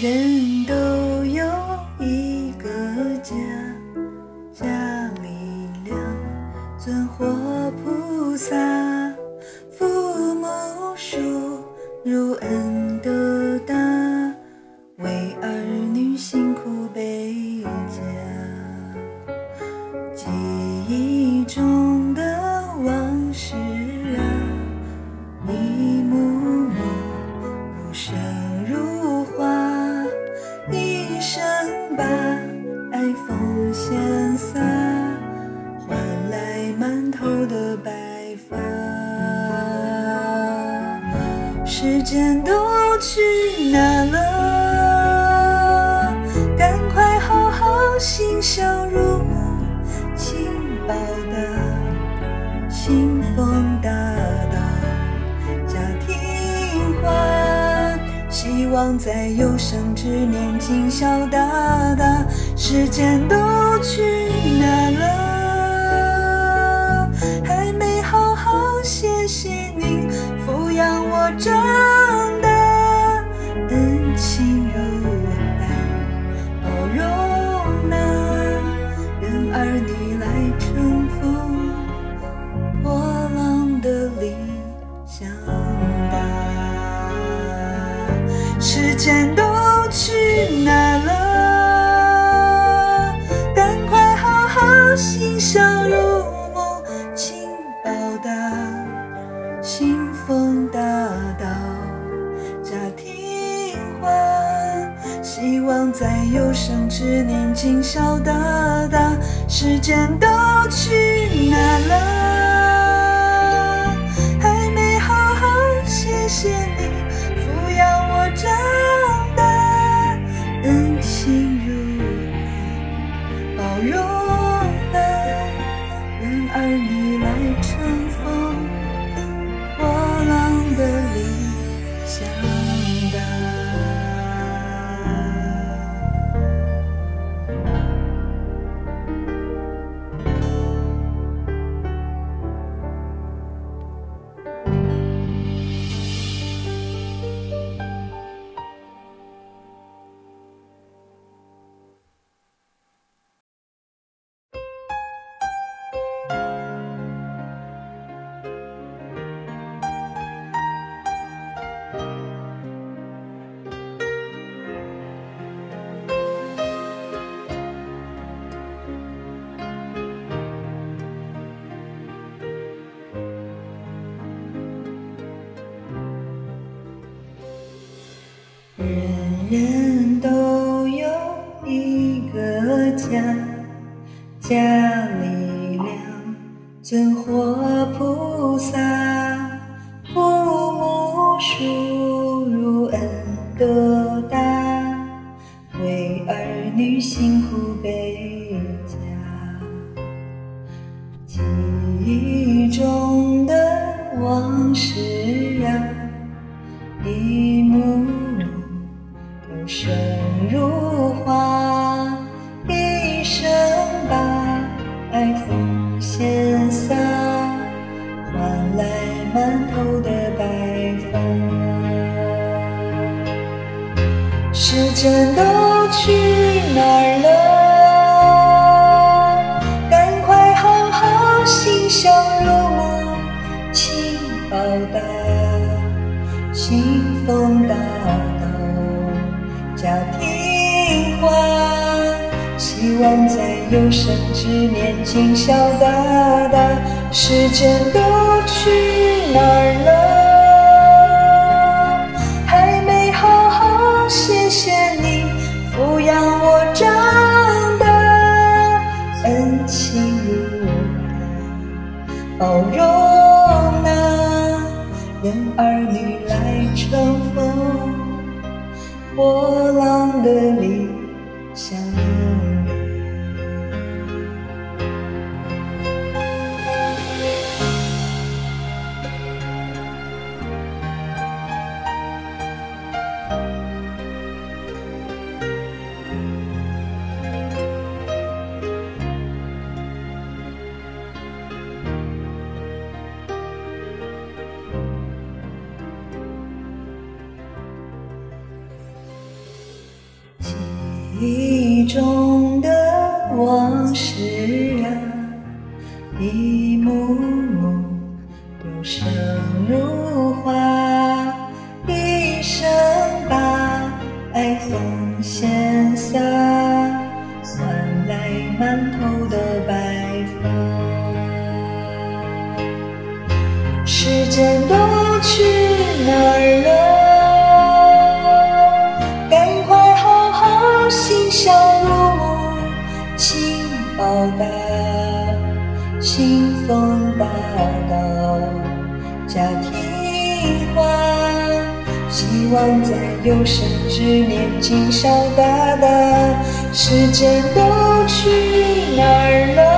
人时间都去哪了？赶快好好欣赏入目，轻薄的清风大道，家庭欢，希望在有生之年尽孝大大。时间都去哪了？我长大，恩情如海，包容啊，任儿女来乘风破浪的理想大。时间都清风大道，家庭欢，希望在有生之年尽孝达达。时间都去哪人都有一个家，家里两尊活菩萨，父母叔入恩德大，为儿女辛苦背家。记忆中的往事时间都去哪儿了？赶快好好欣赏入目，轻薄的清风大道，家庭欢，希望在有生之年尽孝大大。时间都去哪儿了？愿儿女来乘风破浪的你忆中的往事啊，一幕幕都生如花，一生把爱奉献洒，换来满头的白发。时间都去望在有生之年今宵大大。时间都去哪儿了？